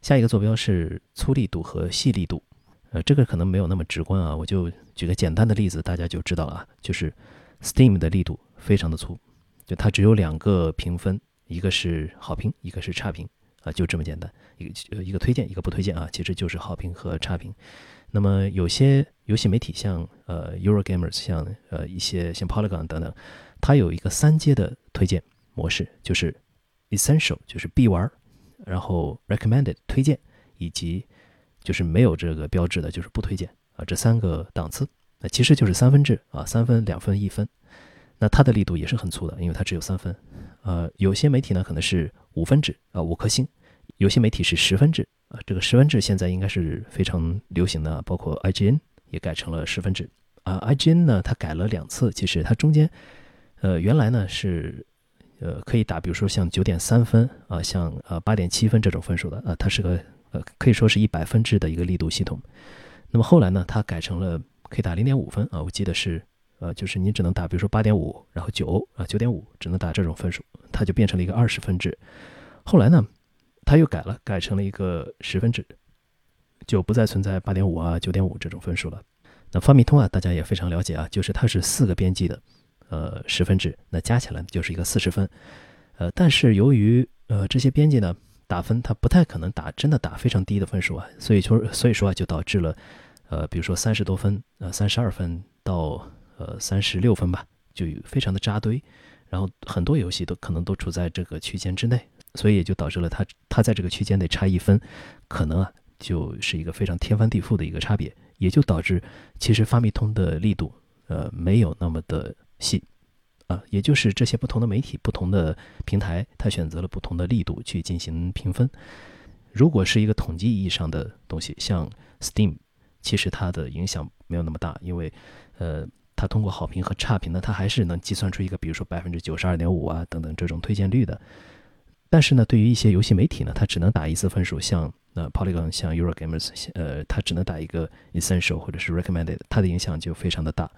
下一个坐标是粗力度和细力度，呃，这个可能没有那么直观啊，我就举个简单的例子，大家就知道了啊，就是 Steam 的力度非常的粗，就它只有两个评分，一个是好评，一个是差评啊，就这么简单，一个一个推荐，一个不推荐啊，其实就是好评和差评。那么有些游戏媒体像呃 Eurogamers，像呃一些像 Polygon 等等，它有一个三阶的推荐模式，就是 Essential 就是必玩，然后 Recommended 推荐，以及就是没有这个标志的，就是不推荐啊，这三个档次，那其实就是三分制啊，三分、两分、一分，那它的力度也是很粗的，因为它只有三分。呃，有些媒体呢可能是五分制啊，五颗星，有些媒体是十分制。啊，这个十分制现在应该是非常流行的，包括 IGN 也改成了十分制。啊，IGN 呢，它改了两次，其实它中间，呃，原来呢是，呃，可以打，比如说像九点三分啊，像呃八点七分这种分数的，啊，它是个呃可以说是一百分制的一个力度系统。那么后来呢，它改成了可以打零点五分啊，我记得是，呃，就是你只能打，比如说八点五，然后九啊九点五，只能打这种分数，它就变成了一个二十分制。后来呢？他又改了，改成了一个十分制，就不再存在八点五啊、九点五这种分数了。那发米通啊，大家也非常了解啊，就是它是四个编辑的，呃，十分制，那加起来就是一个四十分。呃，但是由于呃这些编辑呢打分，它不太可能打真的打非常低的分数啊，所以说所以说啊，就导致了呃，比如说三十多分，呃，三十二分到呃三十六分吧，就非常的扎堆，然后很多游戏都可能都处在这个区间之内。所以也就导致了它它在这个区间内差一分，可能啊就是一个非常天翻地覆的一个差别，也就导致其实发米通的力度呃没有那么的细啊，也就是这些不同的媒体、不同的平台，它选择了不同的力度去进行评分。如果是一个统计意义上的东西，像 Steam，其实它的影响没有那么大，因为呃它通过好评和差评呢，它还是能计算出一个比如说百分之九十二点五啊等等这种推荐率的。但是呢，对于一些游戏媒体呢，它只能打一次分数，像呃 Polygon、像 Eurogamers，呃，它只能打一个 Essential 或者是 Recommended，它的影响就非常的大。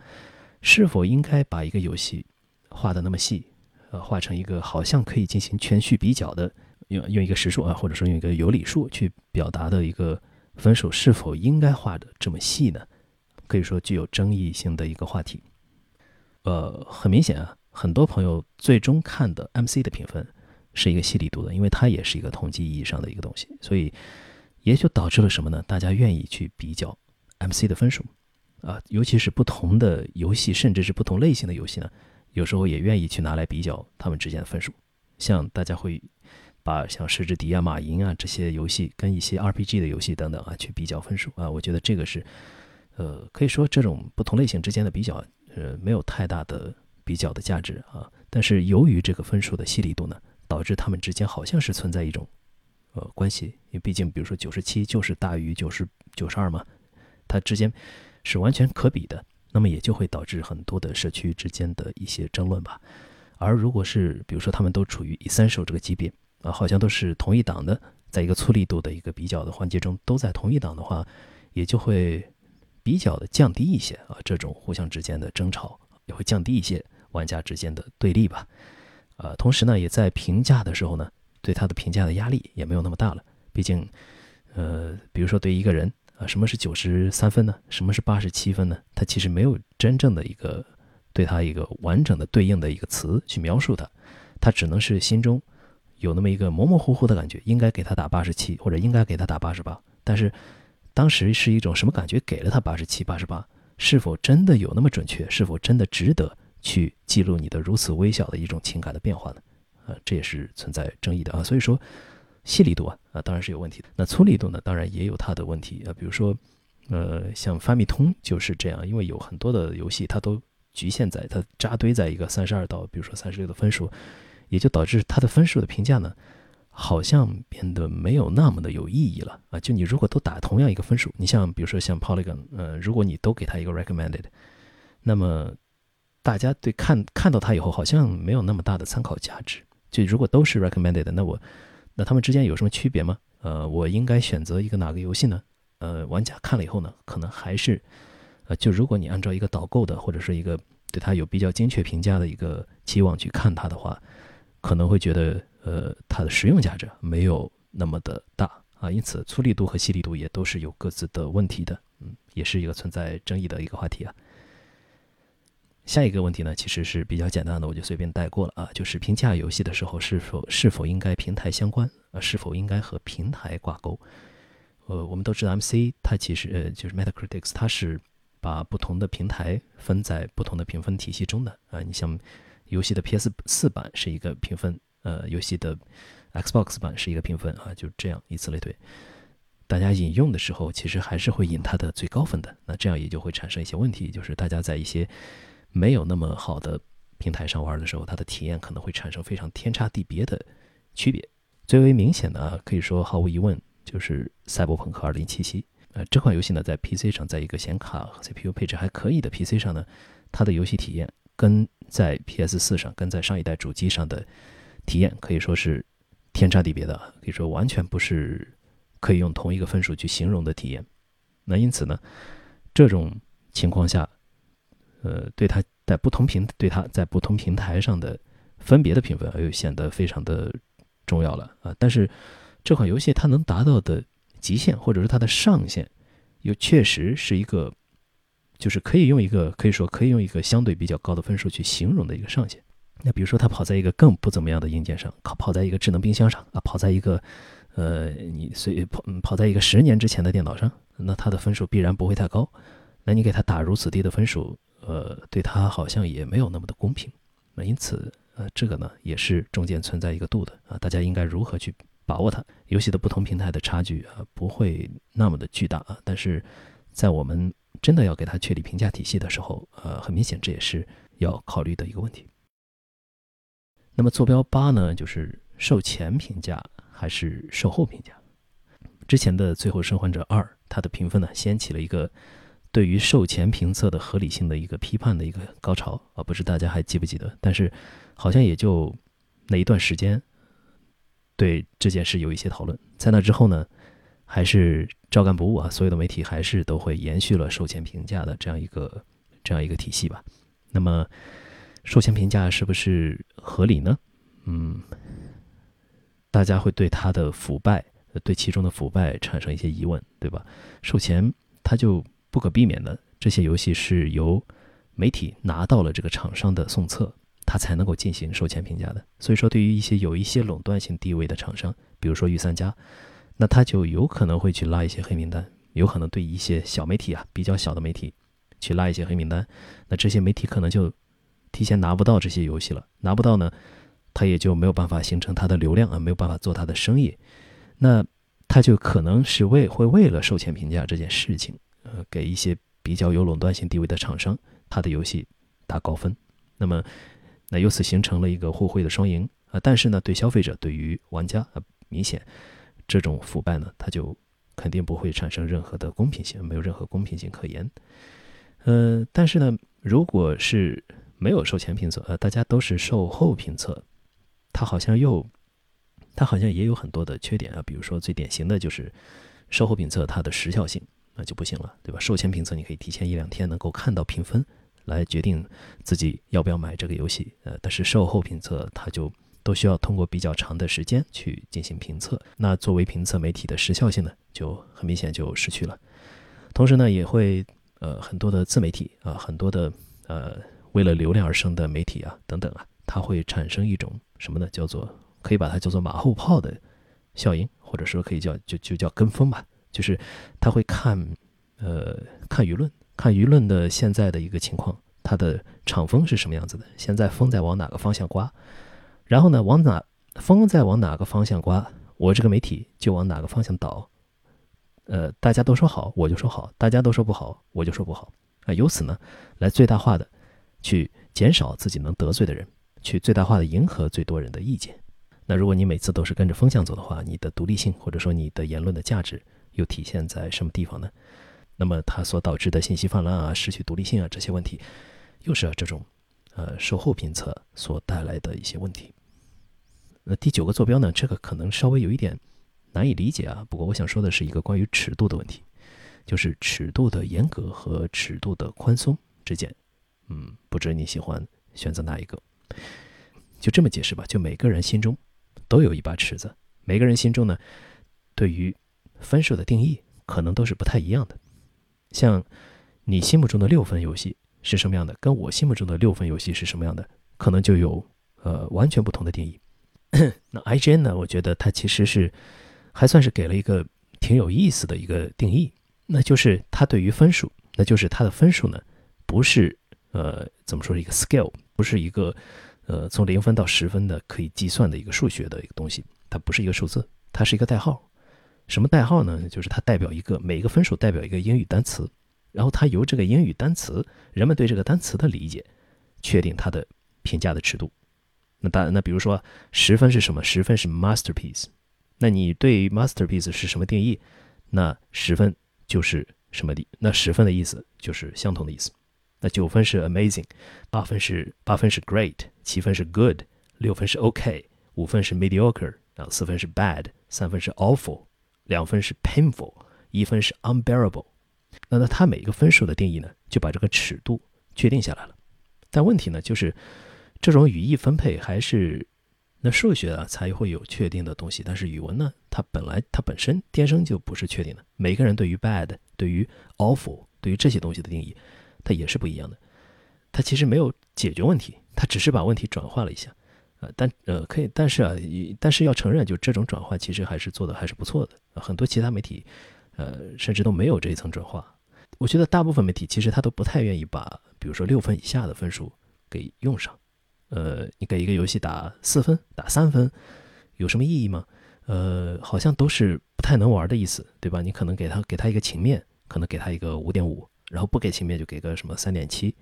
是否应该把一个游戏画的那么细，呃，画成一个好像可以进行全序比较的用用一个实数啊，或者说用一个有理数去表达的一个分数是否应该画的这么细呢？可以说具有争议性的一个话题。呃，很明显啊，很多朋友最终看的 MC 的评分是一个细粒度的，因为它也是一个统计意义上的一个东西，所以也就导致了什么呢？大家愿意去比较 MC 的分数啊，尤其是不同的游戏，甚至是不同类型的游戏呢，有时候也愿意去拿来比较他们之间的分数。像大家会把像《石之笛》啊、《马银》啊这些游戏跟一些 RPG 的游戏等等啊去比较分数啊，我觉得这个是，呃，可以说这种不同类型之间的比较，呃，没有太大的比较的价值啊。但是由于这个分数的细腻度呢，导致他们之间好像是存在一种呃关系，因为毕竟比如说九十七就是大于九十九十二嘛，它之间是完全可比的，那么也就会导致很多的社区之间的一些争论吧。而如果是比如说他们都处于 essential 这个级别啊，好像都是同一档的，在一个粗力度的一个比较的环节中都在同一档的话，也就会比较的降低一些啊，这种互相之间的争吵也会降低一些玩家之间的对立吧。呃，同时呢，也在评价的时候呢，对他的评价的压力也没有那么大了。毕竟，呃，比如说对一个人啊，什么是九十三分呢？什么是八十七分呢？他其实没有真正的一个。对他一个完整的对应的一个词去描述他，他只能是心中有那么一个模模糊糊的感觉，应该给他打八十七，或者应该给他打八十八。但是当时是一种什么感觉？给了他八十七、八十八，是否真的有那么准确？是否真的值得去记录你的如此微小的一种情感的变化呢？啊，这也是存在争议的啊。所以说，细力度啊啊当然是有问题的。那粗力度呢，当然也有它的问题啊。比如说，呃，像发米通就是这样，因为有很多的游戏它都。局限在它扎堆在一个三十二到，比如说三十六的分数，也就导致它的分数的评价呢，好像变得没有那么的有意义了啊！就你如果都打同样一个分数，你像比如说像 Polygon，呃，如果你都给他一个 recommended，那么大家对看看到它以后好像没有那么大的参考价值。就如果都是 recommended，那我那他们之间有什么区别吗？呃，我应该选择一个哪个游戏呢？呃，玩家看了以后呢，可能还是。呃，就如果你按照一个导购的，或者是一个对它有比较精确评价的一个期望去看它的话，可能会觉得，呃，它的实用价值没有那么的大啊。因此，粗力度和细力度也都是有各自的问题的，嗯，也是一个存在争议的一个话题啊。下一个问题呢，其实是比较简单的，我就随便带过了啊，就是评价游戏的时候是否是否应该平台相关啊，是否应该和平台挂钩？呃，我们都知道 MC 它其实呃就是 Metacritic，它是。把不同的平台分在不同的评分体系中的啊，你像游戏的 PS 四版是一个评分，呃，游戏的 Xbox 版是一个评分啊，就这样以此类推。大家引用的时候，其实还是会引它的最高分的，那这样也就会产生一些问题，就是大家在一些没有那么好的平台上玩的时候，它的体验可能会产生非常天差地别的区别。最为明显的，可以说毫无疑问就是《赛博朋克2077》。呃，这款游戏呢，在 PC 上，在一个显卡和 CPU 配置还可以的 PC 上呢，它的游戏体验跟在 PS4 上、跟在上一代主机上的体验可以说是天差地别的，可以说完全不是可以用同一个分数去形容的体验。那因此呢，这种情况下，呃，对它在不同平对它在不同平台上的分别的评分又显得非常的重要了啊。但是这款游戏它能达到的。极限或者是它的上限，又确实是一个，就是可以用一个可以说可以用一个相对比较高的分数去形容的一个上限。那比如说，它跑在一个更不怎么样的硬件上，跑跑在一个智能冰箱上啊，跑在一个呃，你随跑跑在一个十年之前的电脑上，那它的分数必然不会太高。那你给它打如此低的分数，呃，对它好像也没有那么的公平。那因此，呃，这个呢也是中间存在一个度的啊，大家应该如何去？把握它，游戏的不同平台的差距啊不会那么的巨大啊，但是在我们真的要给它确立评价体系的时候，呃，很明显这也是要考虑的一个问题。那么坐标八呢，就是售前评价还是售后评价？之前的《最后生还者二》它的评分呢，掀起了一个对于售前评测的合理性的一个批判的一个高潮啊，不知大家还记不记得？但是好像也就那一段时间。对这件事有一些讨论，在那之后呢，还是照干不误啊。所有的媒体还是都会延续了售前评价的这样一个这样一个体系吧。那么，售前评价是不是合理呢？嗯，大家会对它的腐败，对其中的腐败产生一些疑问，对吧？售前它就不可避免的，这些游戏是由媒体拿到了这个厂商的送测，它才能够进行售前评价的。所以说，对于一些有一些垄断性地位的厂商，比如说御三家，那他就有可能会去拉一些黑名单，有可能对一些小媒体啊，比较小的媒体去拉一些黑名单，那这些媒体可能就提前拿不到这些游戏了，拿不到呢？他也就没有办法形成他的流量啊，没有办法做他的生意，那他就可能是为会为了售前评价这件事情，呃，给一些比较有垄断性地位的厂商，他的游戏打高分，那么那由此形成了一个互惠的双赢啊。但是呢，对消费者对于玩家啊，明显这种腐败呢，它就肯定不会产生任何的公平性，没有任何公平性可言。呃，但是呢，如果是没有售前评测，呃，大家都是售后评测。它好像又，它好像也有很多的缺点啊，比如说最典型的就是售后评测它的时效性那就不行了，对吧？售前评测你可以提前一两天能够看到评分，来决定自己要不要买这个游戏，呃，但是售后评测它就都需要通过比较长的时间去进行评测，那作为评测媒体的时效性呢，就很明显就失去了。同时呢，也会呃很多的自媒体啊，很多的呃为了流量而生的媒体啊等等啊，它会产生一种。什么呢？叫做可以把它叫做马后炮的效应，或者说可以叫就就叫跟风吧。就是他会看，呃，看舆论，看舆论的现在的一个情况，它的场风是什么样子的？现在风在往哪个方向刮？然后呢，往哪风在往哪个方向刮？我这个媒体就往哪个方向倒。呃，大家都说好，我就说好；大家都说不好，我就说不好。啊，由此呢，来最大化的去减少自己能得罪的人。去最大化的迎合最多人的意见。那如果你每次都是跟着风向走的话，你的独立性或者说你的言论的价值又体现在什么地方呢？那么它所导致的信息泛滥啊、失去独立性啊这些问题，又是啊这种呃售后评测所带来的一些问题。那第九个坐标呢，这个可能稍微有一点难以理解啊。不过我想说的是一个关于尺度的问题，就是尺度的严格和尺度的宽松之间，嗯，不知你喜欢选择哪一个？就这么解释吧，就每个人心中都有一把尺子，每个人心中呢，对于分数的定义可能都是不太一样的。像你心目中的六分游戏是什么样的，跟我心目中的六分游戏是什么样的，可能就有呃完全不同的定义。那 IGN 呢，我觉得它其实是还算是给了一个挺有意思的一个定义，那就是它对于分数，那就是它的分数呢，不是呃怎么说一个 scale。不是一个，呃，从零分到十分的可以计算的一个数学的一个东西，它不是一个数字，它是一个代号。什么代号呢？就是它代表一个每一个分数代表一个英语单词，然后它由这个英语单词，人们对这个单词的理解，确定它的评价的尺度。那当那比如说十分是什么？十分是 masterpiece。那你对 masterpiece 是什么定义？那十分就是什么的？那十分的意思就是相同的意思。那九分是 amazing，八分是八分是 great，七分是 good，六分是 OK，五分是 mediocre，然后四分是 bad，三分是 awful，两分是 painful，一分是 unbearable。那那它每一个分数的定义呢，就把这个尺度确定下来了。但问题呢，就是这种语义分配还是那数学啊才会有确定的东西，但是语文呢，它本来它本身天生就不是确定的。每个人对于 bad、对于 awful、对于这些东西的定义。它也是不一样的，它其实没有解决问题，它只是把问题转化了一下，呃，但呃可以，但是啊，但是要承认，就这种转化其实还是做的还是不错的，很多其他媒体，呃，甚至都没有这一层转化。我觉得大部分媒体其实他都不太愿意把，比如说六分以下的分数给用上，呃，你给一个游戏打四分、打三分，有什么意义吗？呃，好像都是不太能玩的意思，对吧？你可能给他给他一个情面，可能给他一个五点五。然后不给情面就给个什么三点七，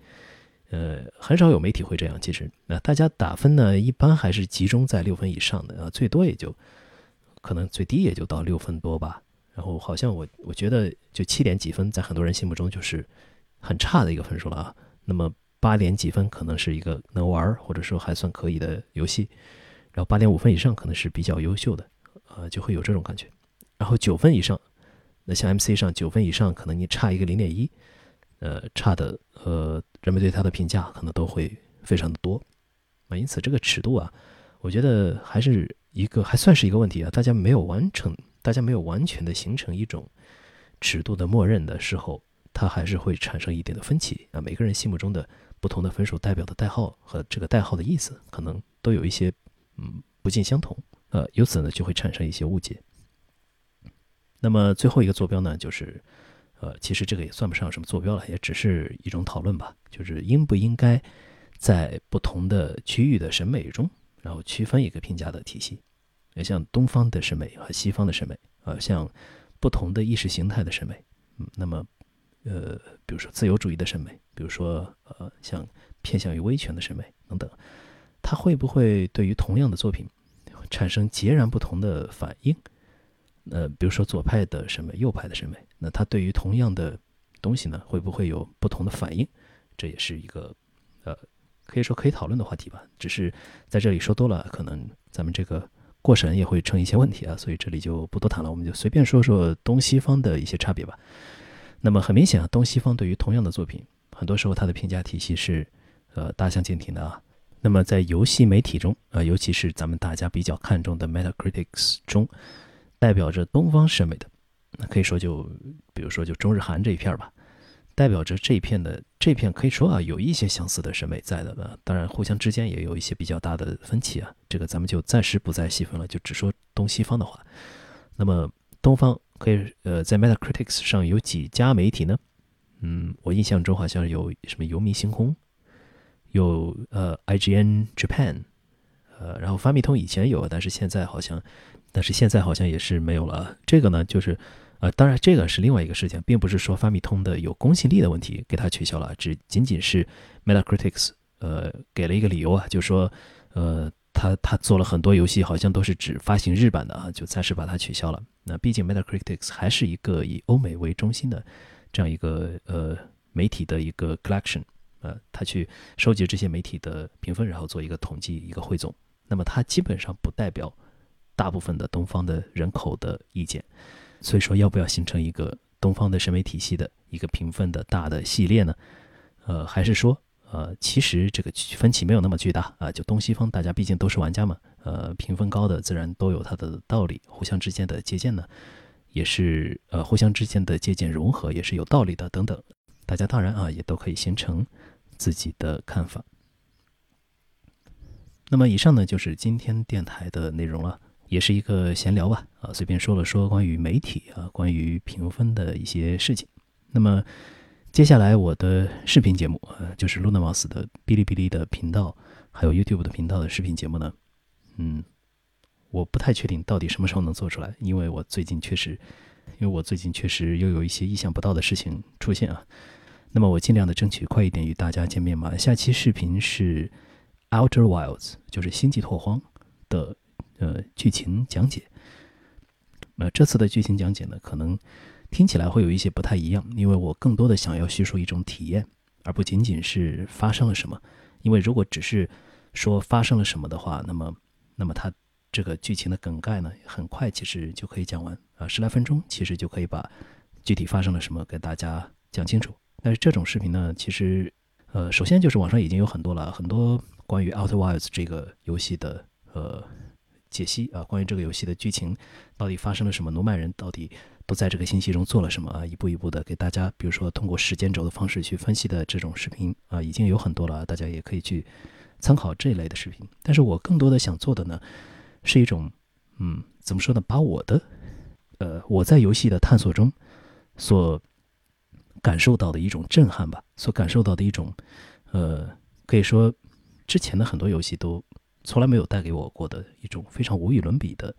呃，很少有媒体会这样。其实，那大家打分呢，一般还是集中在六分以上的啊，最多也就可能最低也就到六分多吧。然后好像我我觉得就七点几分，在很多人心目中就是很差的一个分数了啊。那么八点几分可能是一个能玩或者说还算可以的游戏，然后八点五分以上可能是比较优秀的，呃，就会有这种感觉。然后九分以上，那像 MC 上九分以上，可能你差一个零点一。呃，差的呃，人们对它的评价可能都会非常的多，啊，因此这个尺度啊，我觉得还是一个还算是一个问题啊，大家没有完成，大家没有完全的形成一种尺度的默认的时候，它还是会产生一点的分歧啊。每个人心目中的不同的分数代表的代号和这个代号的意思，可能都有一些嗯不尽相同，呃，由此呢就会产生一些误解。那么最后一个坐标呢，就是呃，其实这个也算不上什么坐标了，也只是一种讨论吧，就是应不应该在不同的区域的审美中，然后区分一个评价的体系。也像东方的审美和西方的审美，呃，像不同的意识形态的审美，嗯，那么，呃，比如说自由主义的审美，比如说呃，像偏向于威权的审美等等，它会不会对于同样的作品产生截然不同的反应？呃，比如说左派的审美、右派的审美，那它对于同样的东西呢，会不会有不同的反应？这也是一个呃，可以说可以讨论的话题吧。只是在这里说多了，可能咱们这个。过审也会成一些问题啊，所以这里就不多谈了，我们就随便说说东西方的一些差别吧。那么很明显啊，东西方对于同样的作品，很多时候它的评价体系是呃大相径庭的啊。那么在游戏媒体中啊，尤其是咱们大家比较看重的 Metacritic 中，代表着东方审美的，那可以说就比如说就中日韩这一片吧。代表着这一片的这片可以说啊，有一些相似的审美在的呢。当然，互相之间也有一些比较大的分歧啊。这个咱们就暂时不再细分了，就只说东西方的话。那么东方可以呃，在 Metacritic 上有几家媒体呢？嗯，我印象中好像有什么游迷星空，有呃 IGN Japan，呃，然后发米通以前有，但是现在好像，但是现在好像也是没有了。这个呢，就是。呃，当然，这个是另外一个事情，并不是说发米通的有公信力的问题给它取消了，只仅仅是 Meta Critics 呃给了一个理由啊，就说呃他他做了很多游戏，好像都是只发行日版的啊，就暂时把它取消了。那毕竟 Meta Critics 还是一个以欧美为中心的这样一个呃媒体的一个 collection，呃，他去收集这些媒体的评分，然后做一个统计一个汇总。那么它基本上不代表大部分的东方的人口的意见。所以说，要不要形成一个东方的审美体系的一个评分的大的系列呢？呃，还是说，呃，其实这个分歧没有那么巨大啊？就东西方，大家毕竟都是玩家嘛，呃，评分高的自然都有它的道理，互相之间的借鉴呢，也是呃，互相之间的借鉴融合也是有道理的，等等，大家当然啊，也都可以形成自己的看法。那么以上呢，就是今天电台的内容了。也是一个闲聊吧，啊，随便说了说关于媒体啊，关于评分的一些事情。那么接下来我的视频节目，呃，就是 Luna Mouse 的哔哩哔哩的频道，还有 YouTube 的频道的视频节目呢，嗯，我不太确定到底什么时候能做出来，因为我最近确实，因为我最近确实又有一些意想不到的事情出现啊。那么我尽量的争取快一点与大家见面嘛。下期视频是 Outer Wilds，就是星际拓荒的。呃，剧情讲解。那这次的剧情讲解呢，可能听起来会有一些不太一样，因为我更多的想要叙述一种体验，而不仅仅是发生了什么。因为如果只是说发生了什么的话，那么，那么它这个剧情的梗概呢，很快其实就可以讲完啊，十来分钟其实就可以把具体发生了什么给大家讲清楚。但是这种视频呢，其实，呃，首先就是网上已经有很多了，很多关于《Outer Wilds》这个游戏的，呃。解析啊，关于这个游戏的剧情到底发生了什么？罗曼人到底都在这个星系中做了什么啊？一步一步的给大家，比如说通过时间轴的方式去分析的这种视频啊，已经有很多了，大家也可以去参考这一类的视频。但是我更多的想做的呢，是一种，嗯，怎么说呢？把我的，呃，我在游戏的探索中所感受到的一种震撼吧，所感受到的一种，呃，可以说之前的很多游戏都。从来没有带给我过的一种非常无与伦比的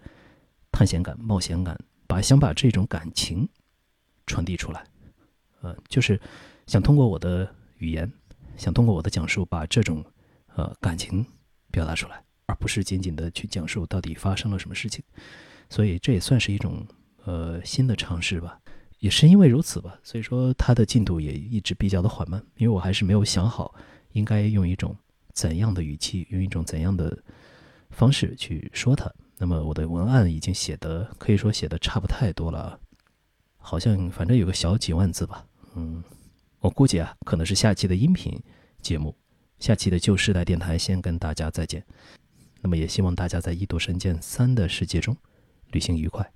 探险感、冒险感，把想把这种感情传递出来，呃，就是想通过我的语言，想通过我的讲述，把这种呃感情表达出来，而不是仅仅的去讲述到底发生了什么事情。所以这也算是一种呃新的尝试吧。也是因为如此吧，所以说它的进度也一直比较的缓慢，因为我还是没有想好应该用一种。怎样的语气，用一种怎样的方式去说它？那么我的文案已经写的可以说写的差不太多了，好像反正有个小几万字吧。嗯，我估计啊，可能是下期的音频节目，下期的旧时代电台先跟大家再见。那么也希望大家在《异度神剑三》的世界中旅行愉快。